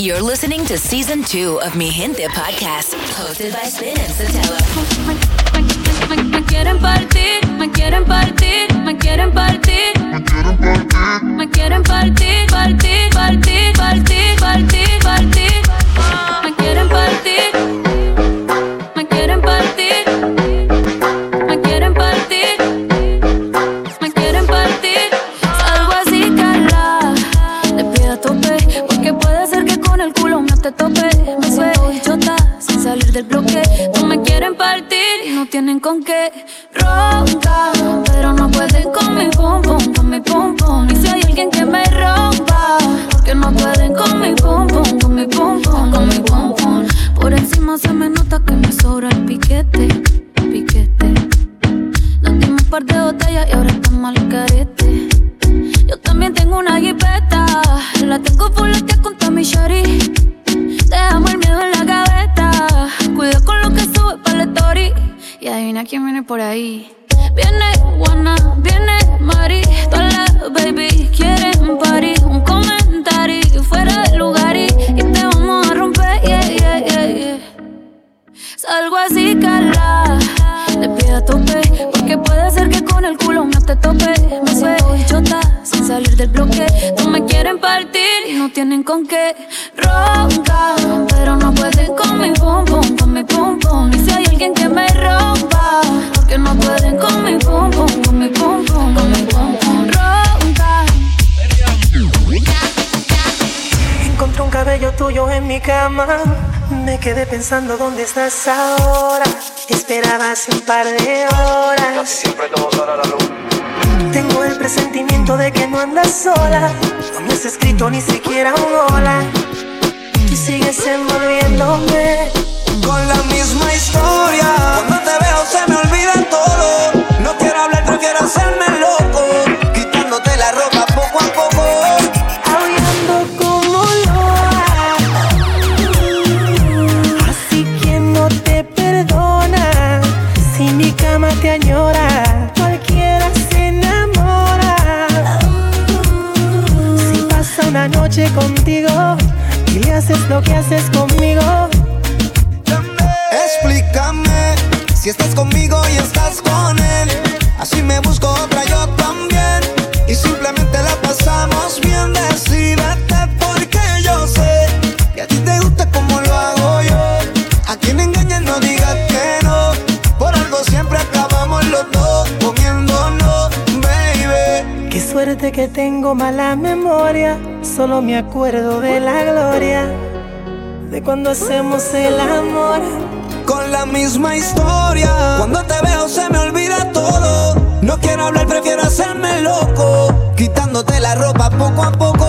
You're listening to season two of Mi Gente podcast, hosted by Spin and Sotelo. Me quieren partir, me quieren partir, me quieren partir. Me quieren partir, partir, partir, partir, partir, partir. Me quieren partir. Me quieren partir. Del bloque. No me quieren partir y no tienen con qué. Ronca, pero no pueden con mi pum pum, con mi pum pum. Y si hay alguien que me rompa, porque no pueden con mi pum pum, con mi pum pum, con mi pum pum. Por encima se me nota que me sobra el piquete, piquete. Nos dimos un par de botellas y ahora estamos al carete. Yo también tengo una jipeta, la tengo full con Tommy Shari. Adivina quién viene por ahí. Viene Juana, viene Mari, todas las baby quieren party. Un comentario fuera del lugar y, y te vamos a romper, yeah, yeah, yeah, yeah. Salgo así, Carla, de pie a tope, porque puede ser que con el culo no te tope. Me siento bichota sin salir del bloque. Quieren partir y no tienen con qué. Ronca, pero no pueden con mi pum pum, con mi pum pum. Y si hay alguien que me rompa, porque no pueden con mi pum pum, con mi pum pum, con mi pum pum. Encontré un cabello tuyo en mi cama. Me quedé pensando dónde estás ahora. Esperaba hace un par de horas. Siempre todo sale a la luz. Tengo el presentimiento de que no andas sola. No me has escrito ni siquiera un hola. Y sigues envolviéndome. Con la misma historia. Cuando te veo se me olvida todo. No quiero hablar, prefiero hacerme Y simplemente la pasamos bien. Decídete porque yo sé que a ti te gusta como lo hago yo. A quien engañas no digas que no. Por algo siempre acabamos los dos comiéndonos, baby. Qué suerte que tengo mala memoria. Solo me acuerdo de la gloria. De cuando hacemos el amor. La misma historia. Cuando te veo se me olvida todo. No quiero hablar, prefiero hacerme loco. Quitándote la ropa poco a poco.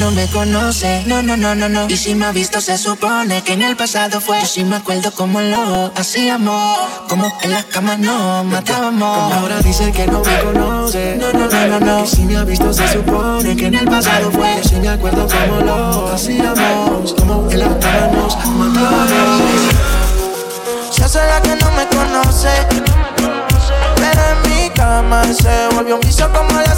No me conoce, no, no, no, no, no. Y si me ha visto, se supone que en el pasado fue. Yo sí me acuerdo como lo hacíamos, como en las camas nos matábamos. Ahora dice que no me conoce, no, no, no, no, no. Y si me ha visto, se supone que en el pasado fue. Yo sí me acuerdo como lo hacíamos, como en las camas nos matábamos. Se hace la que no me conoce. Pero en mi cama se volvió un vicio como a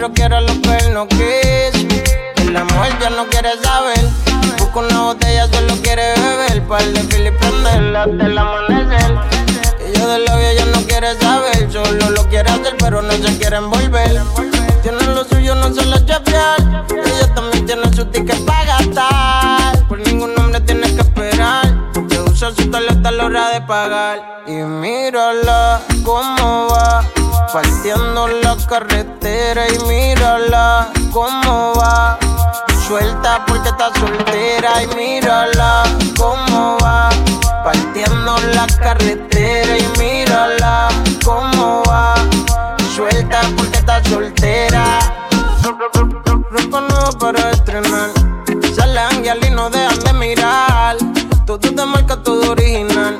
otro quiera lo que él no. El amor ya no quiere saber. Busca una botella, solo quiere beber. Par de fil y prenderla hasta el amanecer. Y yo de la vida ya no quiere saber. Solo lo quiere hacer, pero no se quiere envolver. Tiene lo suyo, no se lo fiel. Ella también tiene su ticket para gastar. Por ningún hombre tiene que esperar su tarjeta a la hora de pagar. Y mírala cómo va, partiendo la carretera. Y mírala cómo va, suelta porque está soltera. Y mírala cómo va, partiendo la carretera. Y mírala cómo va, suelta porque está soltera. Ropa nueva para estrenar. Sale y no dejan de mirar. Todo de marca, todo original.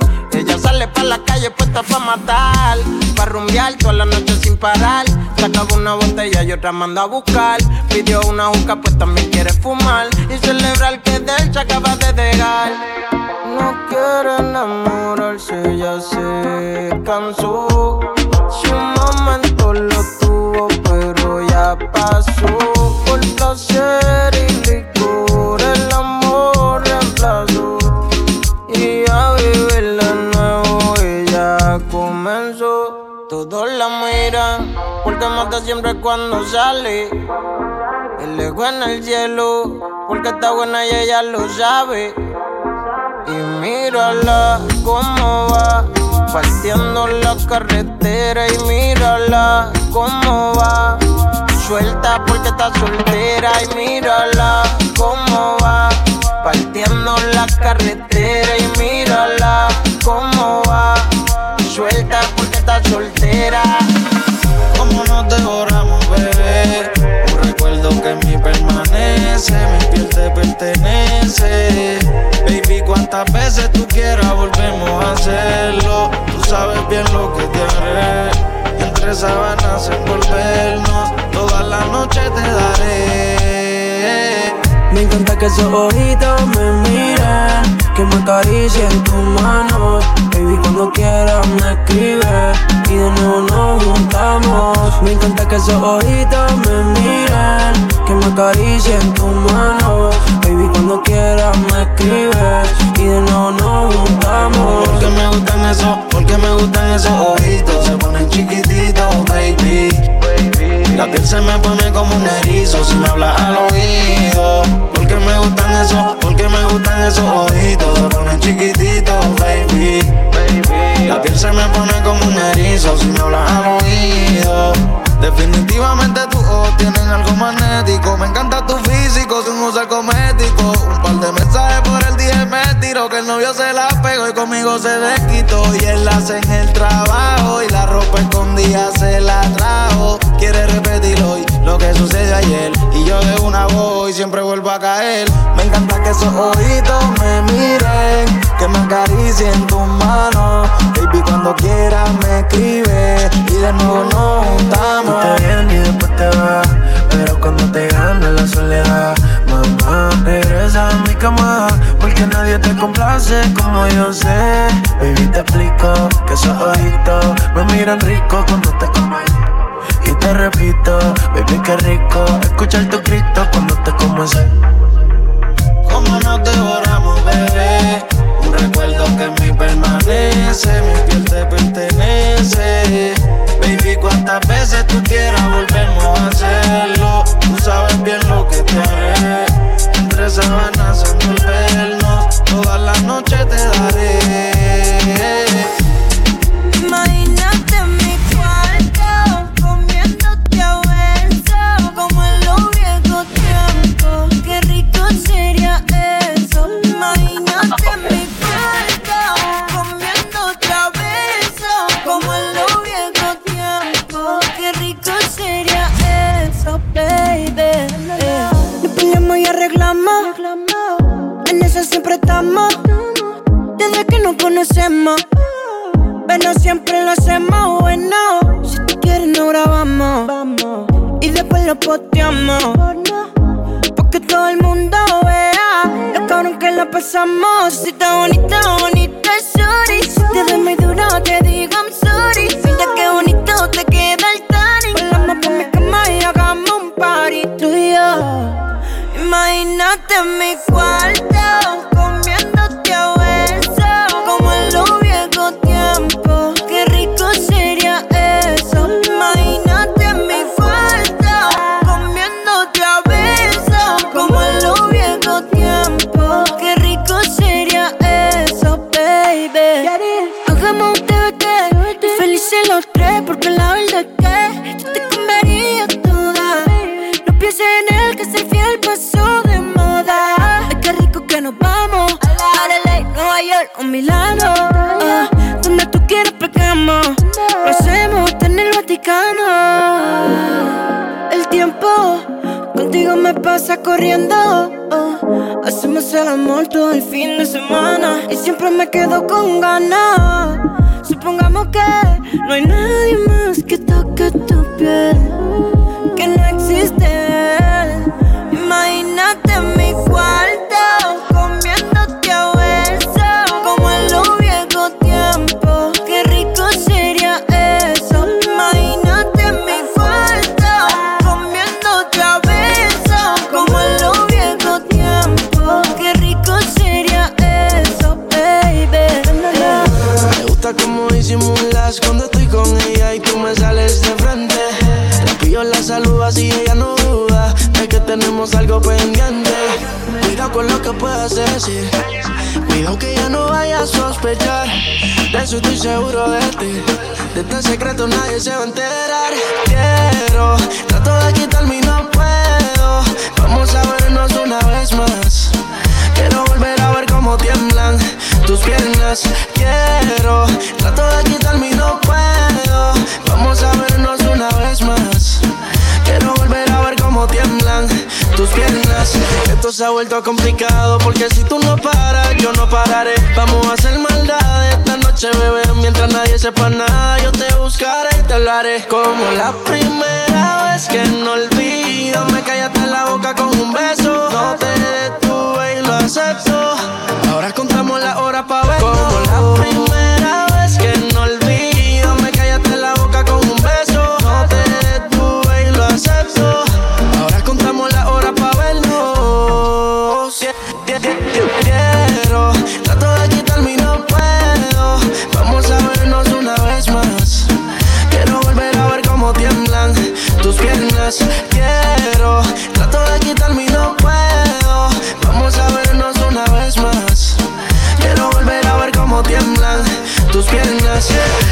Sale pa' la calle puesta pa' matar. Pa' rumbear toda la noche sin parar. Sacaba una botella y otra manda a buscar. Pidió una juca, pues también quiere fumar. Y celebrar que de él se acaba de dejar. No quiere enamorarse, ya se cansó. Si un momento lo tuvo, pero ya pasó. Por placer y porque mata siempre cuando sale. El ego en el cielo porque está buena y ella lo sabe. Y mírala cómo va, partiendo la carretera. Y mírala cómo va, suelta porque está soltera. Y mírala cómo va, partiendo la carretera. Y mírala cómo va suelta porque soltera. Como nos devoramos, bebé. Un recuerdo que en mí permanece, mi piel te pertenece. Baby, cuántas veces tú quieras volvemos a hacerlo. Tú sabes bien lo que te haré. Entre sábanas envolvernos, toda la noche te daré. Me encanta que esos ojitos me miren, que me acaricien tu mano. Baby, cuando quieras me escribes y de nuevo nos juntamos. Me encanta que esos ojitos me miren, que me acaricien tu mano. Baby, cuando quieras me escribes y de nuevo nos juntamos. Porque me gustan esos, porque me gustan esos ojitos, se ponen chiquititos, baby. La piel se me pone como un erizo si me hablas al oído. Porque me gustan esos, porque me gustan esos ojitos. Se ponen chiquititos, conmigo se desquitó. Y él hace en el trabajo. Y la ropa escondida se la trajo. Quiere repetir hoy lo que sucedió ayer. Y yo de una voz y siempre vuelvo a caer. Me encanta que esos ojitos me miren. Que me acaricien tus manos. Baby, cuando quieras me escribe. Y de nuevo nos juntamos. Te bien y cuando te gana la soledad. A mi cama, porque nadie te complace como yo sé. Baby, te explico que esos ojitos me miran rico cuando te como. Y te repito, baby, qué rico escuchar tu grito cuando te como ese. Como nos devoramos, bebé. Un recuerdo que en mí permanece, mi piel te pertenece. Baby, cuántas veces tú quieras volvemos a hacerlo. Tú sabes bien lo que te haré. Entre sábanas envolvernos, todas las noches te daré. Nueva York o Milano. ah, donde tú quieras pegamos. Lo hacemos en el Vaticano. El tiempo contigo me pasa corriendo. oh. Hacemos el amor todo el fin de semana. Y siempre me quedo con ganas. Supongamos que no hay nadie más que toque tu piel. Que no existe tenemos algo pendiente. Cuidado con lo que puedas decir. Cuidado que ella no vaya a sospechar. De eso estoy seguro de ti. De este secreto nadie se va a enterar. Quiero, trato de quitarme y no puedo. Vamos a vernos una vez más. Quiero volver a ver cómo tiemblan tus piernas. Quiero, trato de quitarme y no puedo. Vamos a vernos una vez más. Esto se ha vuelto complicado porque si tú no paras, yo no pararé. Vamos a hacer maldad esta noche, bebé. Mientras nadie sepa nada, yo te buscaré y te haré. Como la primera vez que no olvido, me callaste la boca con un beso. No te detuve y lo acepto. Ahora contamos la hora pa' ver. Como la primera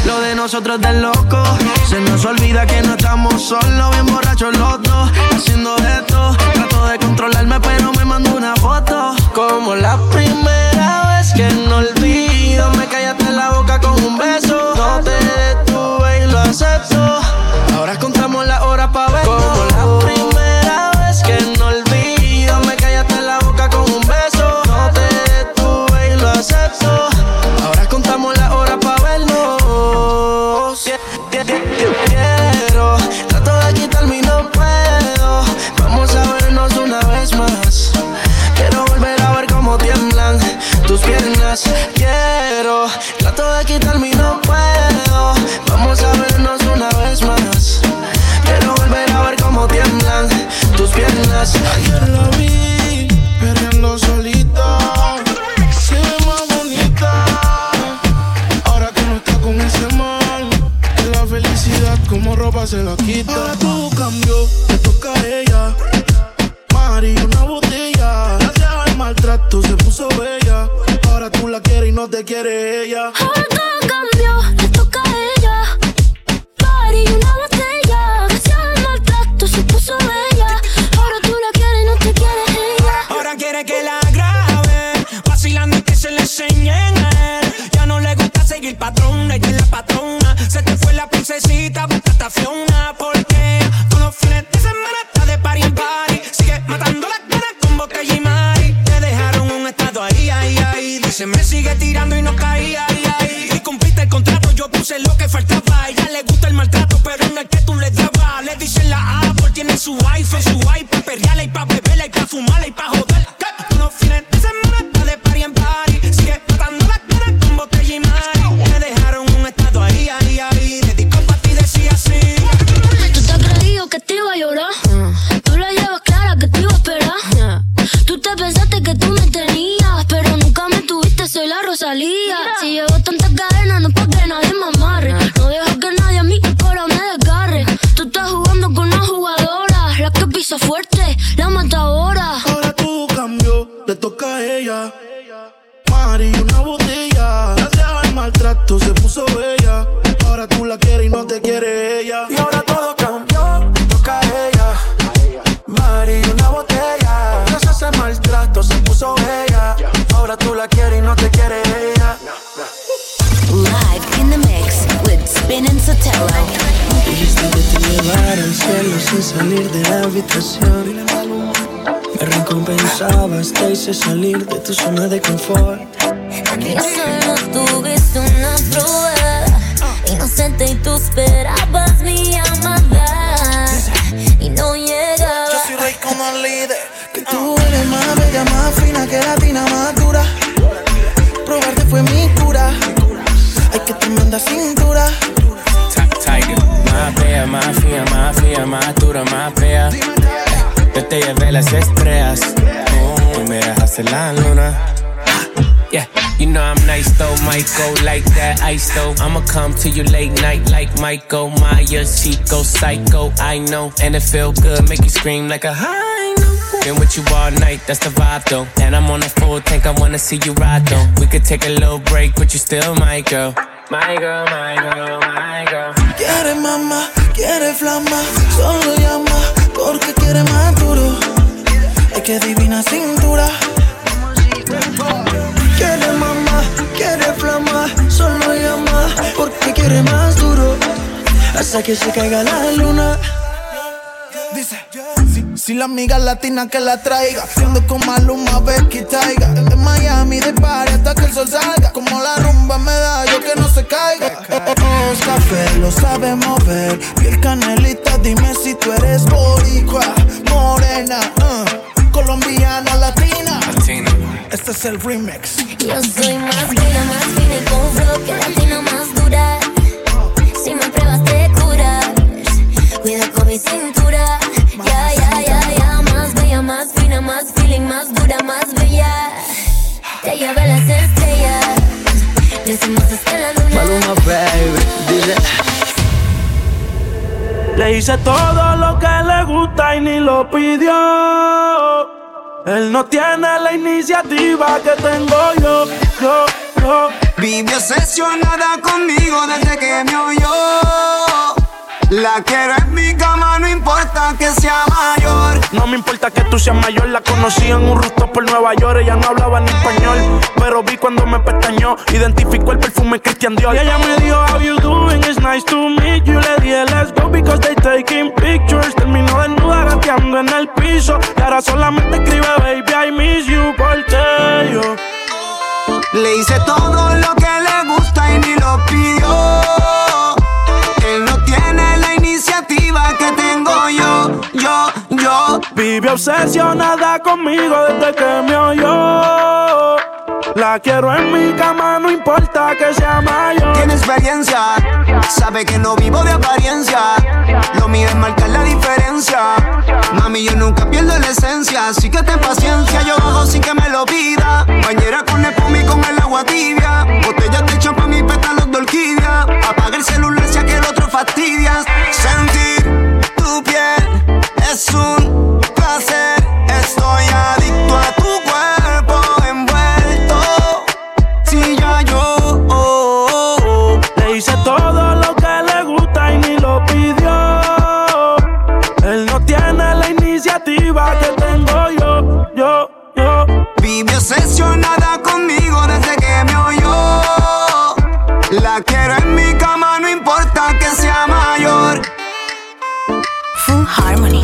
Lo de nosotros de loco. Se nos olvida que no estamos solos, bien borrachos los dos. Haciendo esto, trato de controlarme, pero me mando una foto. Como la primera vez que no olvido, me callaste la boca con un beso. No te detuve y lo acepto. Ahora se me sigue tirando y no caía. Y, y, y cumpliste el contrato, yo puse lo que faltaba. A ella le gusta el maltrato, pero no es que tú le dabas. Le dicen la A porque tiene su iPhone, su iPad, pa' perrearla y pa' beberla y pa' fumarla y pa' joder. No tienen Rosalía. Si llevo tantas cadenas, no es pa' que nadie me amarre. No dejo que nadie a mí ahora me desgarre. Tú estás jugando con una jugadora, la que pisa fuerte, la matadora. Ahora todo cambió, le toca a ella. Mari, una botella. Gracias al maltrato se puso bella. With Spin and Sotelo. Dijiste que te llevara al cielo sin salir de la habitación. Me recompensabas, te hice salir de tu zona de confort. Aquí solo tuviste una las estrellas, oh, tú me dejaste la luna. Yeah, you know I'm nice though, might go like that ice though. I'ma come to you late night like Michael Myers. She psycho, I know, and it feel good, make you scream like a high. Been with you all night, that's the vibe though. And I'm on a full tank, I wanna see you ride though. We could take a little break, but you still my girl. My girl, my girl, my girl. Quiere mamá, quiere flama, solo llama porque quiere más duro. Que divina cintura. Quiere mamá, quiere flama, solo llama porque quiere más duro. Hasta que se caiga la luna. Dice, si, la amiga latina que la traiga, siendo con Maluma, Becky Taiga. De Miami, de party hasta que el sol salga. Como la rumba me da, yo que no se caiga. Es café, lo sabe mover. Piel canelita, dime si tú eres boricua, morena, uh, colombiana, latina. Este es el remix. Yo soy más fina, más fina y con flow que latina más dura. Si me pruebas te curas. Cuida con mi cintura. Ya, ya, ya, ya. Más bella, más fina, más feeling, más dura, más bella. Te llevé a las estrellas. Le hicimos hasta la luna. Maluma, baby, dice. Le hice todo lo que le gusta y ni lo pidió. Él no tiene la iniciativa que tengo yo, yo, yo. Vive obsesionada conmigo desde que me oyó. La quiero en mi cama, no importa que sea mayor. No me importa que tú seas mayor, la conocí en un rooftop por Nueva York. Ella no hablaba ni español, pero vi cuando me pestañeó. Identificó el perfume Christian Dior. Y ella me dijo, How you doing? It's nice to meet you. Le dije, Let's go because they taking pictures. Terminó desnuda gateando en el piso. Y ahora solamente escribe, Baby, I miss you por yo. Le hice todo lo que le gusta y ni lo pidió. Que tengo yo, yo, yo. Vive obsesionada conmigo desde que me oyó. La quiero en mi cama, no importa que sea mayor. Tiene experiencia, sabe que no vivo de apariencia. Lo mío es marcar la diferencia. Mami, yo nunca pierdo la esencia, así que ten paciencia. Yo bajo sin que me lo pida. Bañera con espuma y con el agua tibia. Botellas de champán y pétalos de orquídea. Apaga el celular si aquel otro fastidias. Sentir es un placer. Estoy adicto a tu cuerpo envuelto. Si ya yo oh, oh, oh, le hice todo lo que le gusta y ni lo pidió. Él no tiene la iniciativa que tengo yo, yo, yo. Vive obsesionada conmigo desde que me oyó. La quiero en mi cama. harmony.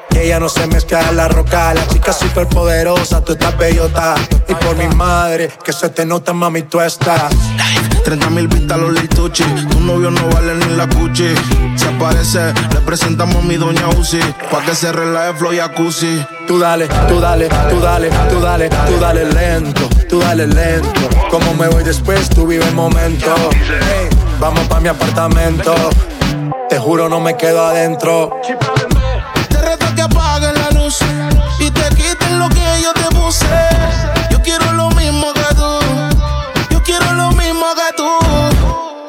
Ella no se mezcla en la roca, la chica super poderosa, tú estás bellota. Y por mi madre, que se te nota, mami, tú estás. 30 mil vistas los lituchi. Tu novio no vale ni la cuchi. Se aparece, le presentamos a mi doña Uzi. Pa' que se relaje flow y jacuzzi. Tú dale, tú dale, tú dale, tú dale, tú dale lento, tú dale lento. Como me voy después, tú vive el momento. Hey, vamos pa' mi apartamento. Te juro, no me quedo adentro.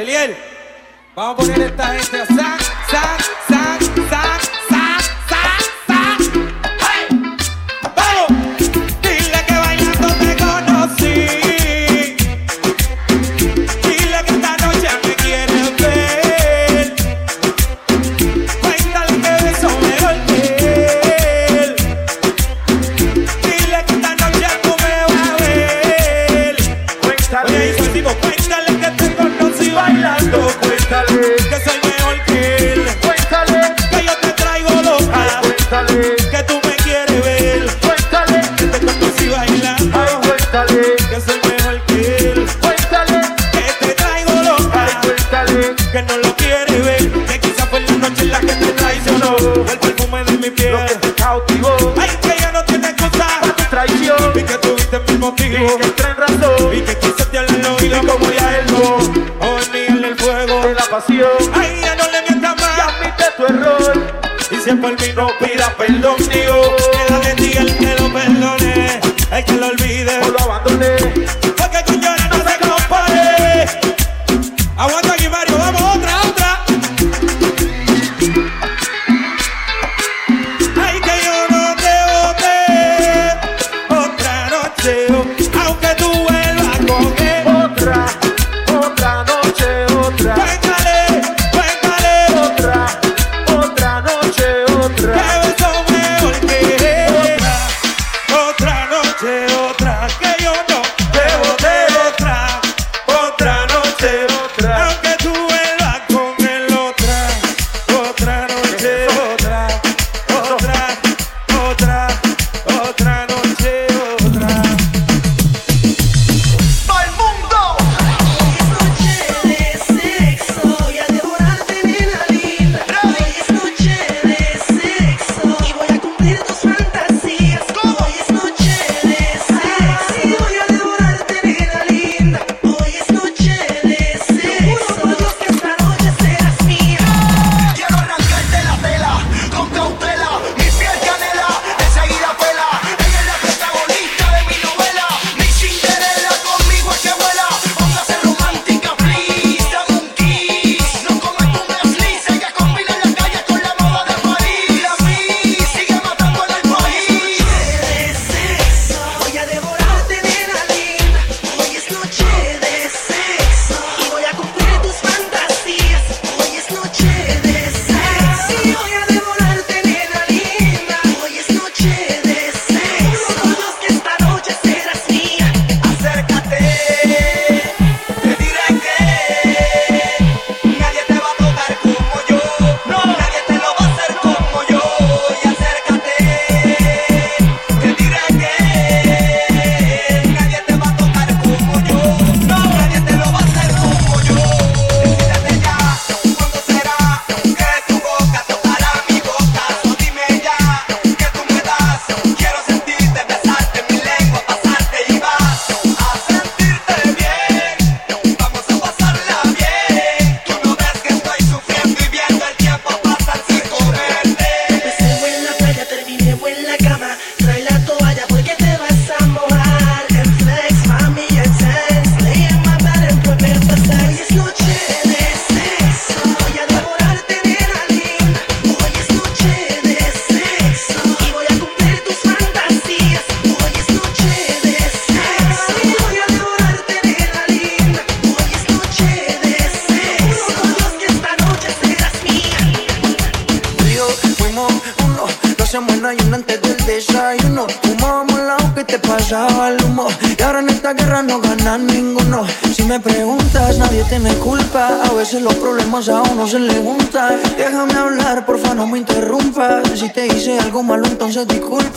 Eliel, vamos a poner esta gente a sac, sac, sac, por mí no pida perdón, digo.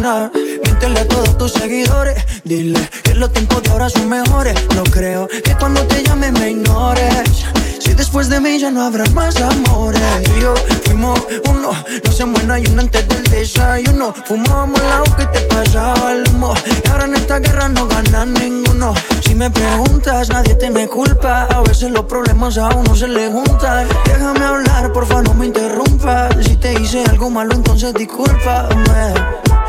nada. Miéntele a todos tus seguidores. Dile que los tiempos de ahora son mejores. No creo que cuando te llame me ignores. Si después de mí ya no habrá más amores. Tú y yo fuimos uno, no se muera y uno antes del desayuno. Fumábamos el agua que te pasaba el humo. Y ahora en esta guerra no gana ninguno. Si me preguntas, nadie tiene culpa. A veces los problemas a uno se le juntan. Déjame hablar, porfa, no me interrumpas. Si te hice algo malo, entonces discúlpame.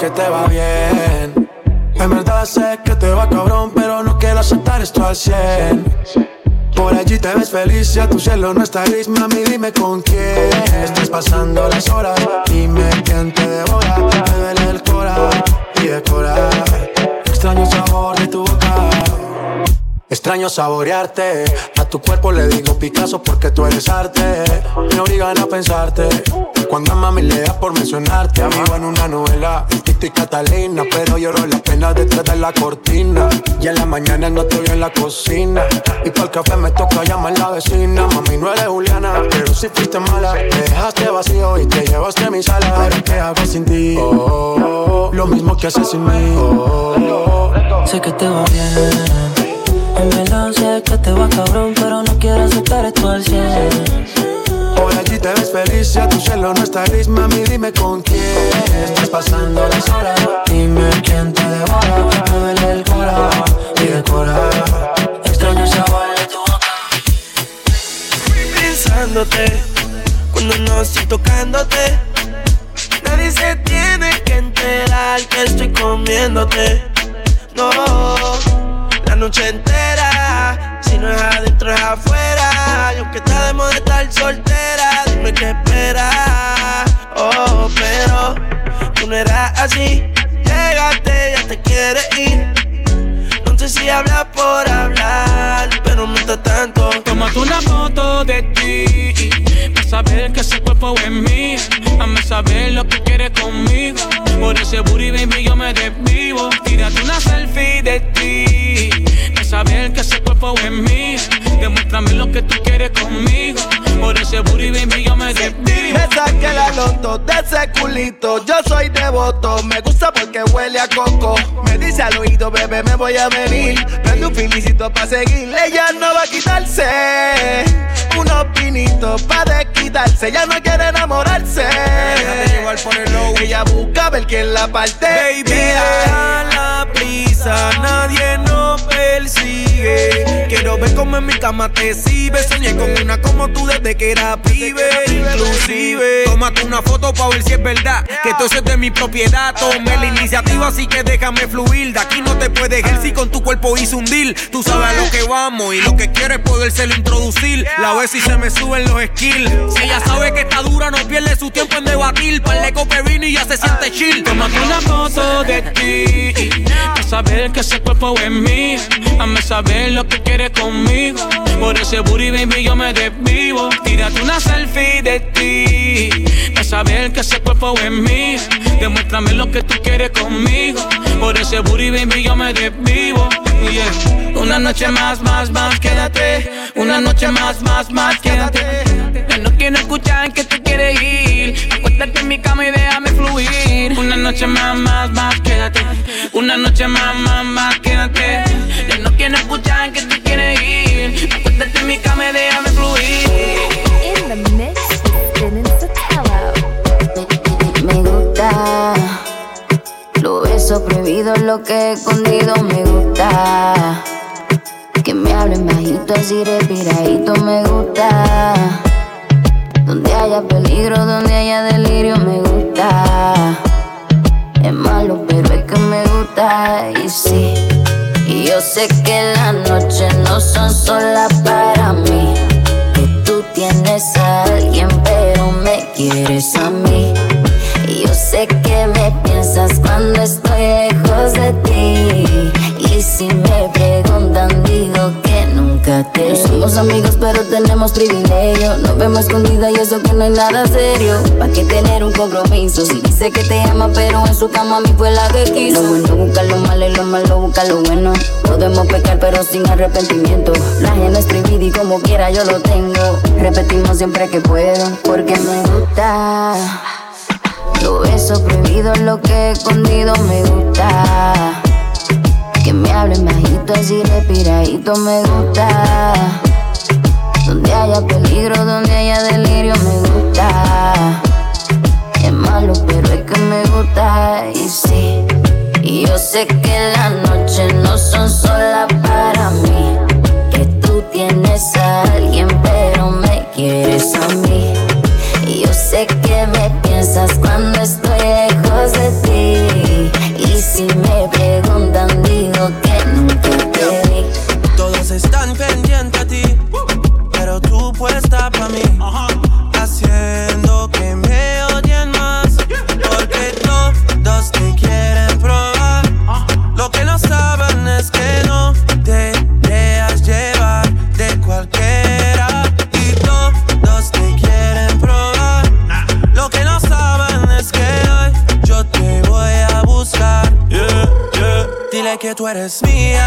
que te va bien. En verdad sé que te va cabrón, pero no quiero aceptar esto al 100. Por allí te ves feliz, ya tu cielo no está gris, mami, dime con quién estás pasando las horas. Dime quién te devora, me duele el cora y decora. Extraño sabor de tu boca. Extraño saborearte, a tu cuerpo le digo Picasso porque tú eres arte. Me obligan a pensarte, cuando a mami le da por mencionarte. Vivo en una novela, el Tito y Catalina, pero lloro las penas detrás de la cortina. Y en la mañana no te veo en la cocina. Y para el café me toca llamar a la vecina. Mami, no eres Juliana, pero si fuiste mala. Me dejaste vacío y te llevaste a mi sala. Pero ¿qué hago sin ti? Oh, lo mismo que haces sin mí. Oh, Sé que te va bien. En verdad sé que te va cabrón, pero no quiero aceptar esto al 100. Por allí te ves feliz, ya tu cielo no está gris, mami, dime con quién estás pasando las horas. Dime quién te devora, me duele el cora y decora. Extraño el sabor de tu boca. pensándote cuando no estoy tocándote. Nadie se tiene que enterar que estoy comiéndote. No, la noche entera. Si no es adentro, es afuera. Y aunque está de moda estar soltera, dime qué esperas. Oh, pero tú no eras así. Llegaste, ya te quieres ir. No sé si habla por hablar, pero mientras tanto. Tómate una foto de ti Para saber que ese cuerpo es mío Hazme saber lo que quieres conmigo Por ese booty, baby, yo me desvivo Tírate una selfie de ti saber que ese cuerpo es mío Demuéstrame lo que tú quieres conmigo. Por ese booty, baby, yo me desvivo. Me saqué la loto de ese culito. Yo soy devoto. Me gusta porque huele a coco. Me dice al oído, bebé, me voy a venir. Prende un felicito pa' seguirle. Ella no va a quitarse. Unos pinitos pa' desquitarse. Ella no quiere enamorarse. Ella busca ver quién la parte. Baby, deja la prisa, nadie nos persigue. Quiero ver cómo en mi cama te sirve. Soñé con una como tú desde que era pibe. Inclusive, tómate una foto pa' ver si es verdad. Que todo eso es de mi propiedad. Tomé la iniciativa, así que déjame fluir. De aquí no te puedes ir si con tu cuerpo hice un deal. Tú sabes a lo que vamos y lo que quiero es podérselo introducir. La vez si se me suben los skills. Si ella sabe que está dura, no pierde su tiempo en debatir. Parle vino y ya se siente chill. Tómate una foto de ti. A saber que ese cuerpo es mío. Hazme saber lo que quieres conmigo. Por ese booty, baby, yo me desvivo. Tírate una selfie de ti. A saber que ese cuerpo es mío. Demuéstrame lo que tú quieres conmigo. Por ese booty, baby, yo me desvivo. Yeah. Una noche más, más, más, quédate. Una noche más, más, más, quédate. Yo no quiero escuchar que te quieres ir. Acuéstate en mi cama y déjame fluir. Una noche más, más, más, quédate. Una noche más, más, más, quédate. Yo no quiero escuchar que te quieres ir. Acuéstate en mi cama y déjame fluir. In the mix, spinning Me gusta. Lo beso prohibido, lo que he escondido me gusta. Que me hablen bajito, así respiradito me gusta. Donde haya peligro, donde haya delirio me gusta. Es malo, pero es que me gusta y sí. Y yo sé que las noches no son solas para mí. Que tú tienes a alguien, pero me quieres a mí. Y yo sé que me piensas cuando estoy lejos de ti. Y si me somos amigos, pero tenemos privilegio. Nos vemos escondida y eso que no hay nada serio. ¿Pa' qué tener un compromiso? Si dice que te ama, pero en su cama a mí fue la que quiso. Lo bueno busca lo malo y lo malo busca lo bueno. Podemos pecar, pero sin arrepentimiento. La ajena es prohibida y como quiera yo lo tengo. Repetimos siempre que puedo, porque me gusta. Lo beso prohibido, lo que he escondido me gusta. Que me hablen bajito, así respiradito me gusta. Donde haya peligro, donde haya delirio me gusta. Es malo, pero es que me gusta y sí. Y yo sé que las noches no son solas para mí. Que tú tienes a alguien, pero me quieres a mí. Y yo sé que me piensas cuando estoy tú eres mía,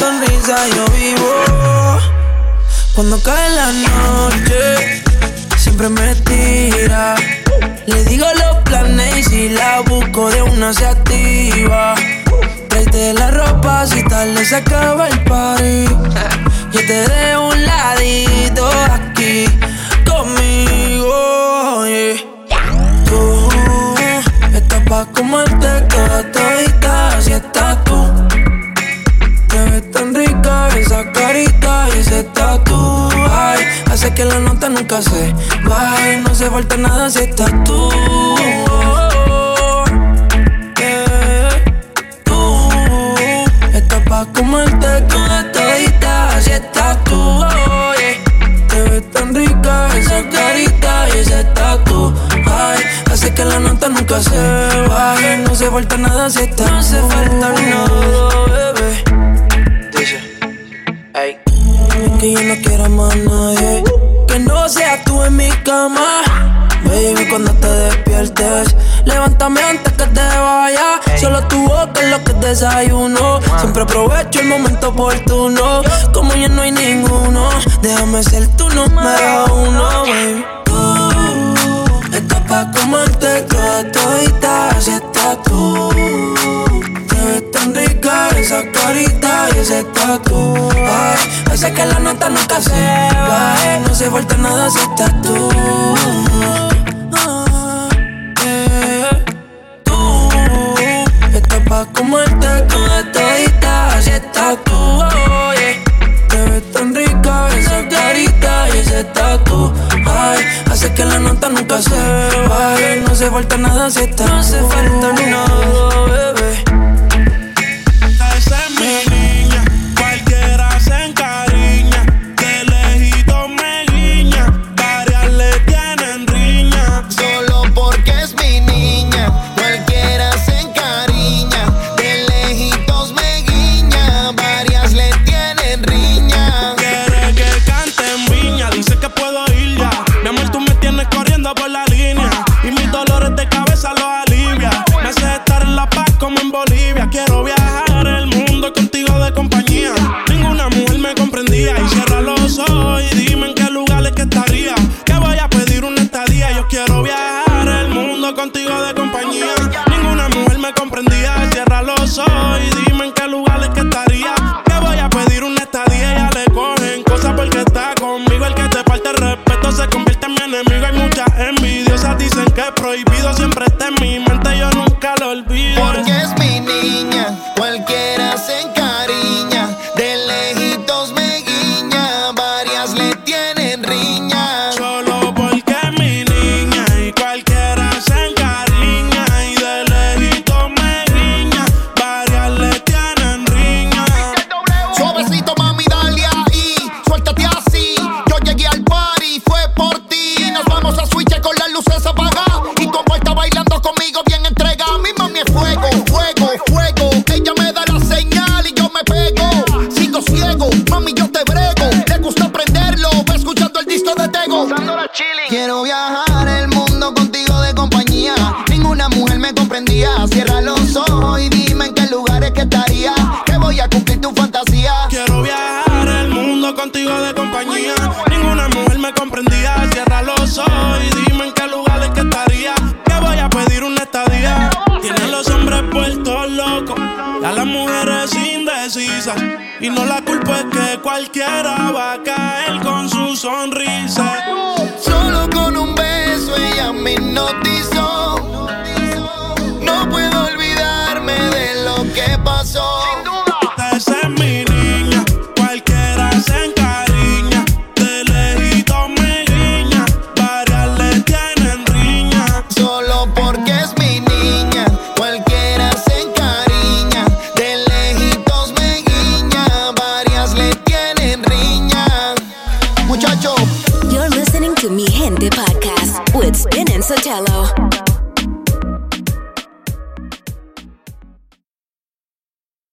sonrisa yo vivo. Cuando cae la noche, siempre me tira. Le digo los planes y si la busco de una se activa. Tráete la ropa si tal se acaba el party. Yo te dejo un ladito aquí conmigo. Tú estás pa' comerte toda todita esa carita y ese tatu. Ay, hace que la nota nunca se baje. No se falta nada si estás tú. Yeah. Tú estás pa' comerte toda todita si estás tú. Yeah. Te ves tan rica esa carita y ese tatu. Ay, hace que la nota nunca se baje. No se falta nada si estás No se falta nada, no quiero más nadie. Que no seas tú en mi cama. Baby, cuando te despiertes, levántame antes que te vaya. Solo tu boca es lo que desayuno. Siempre aprovecho el momento oportuno. Como ya no hay ninguno, déjame ser tu número uno, baby. Tú estás pa' comerte toda todita, si estás tú. Rica esa carita y ese tatu. Ay, hace que la nota nunca se baje. No se falta nada si estás tú. Ah, yeah. Tú estás pa' comerte toda todita si estás tú. Oh, yeah. Te ves tan rica esa carita y ese tatu. Ay, hace que la nota nunca se baje. No se falta nada si estás No se falta nada, bebé. No la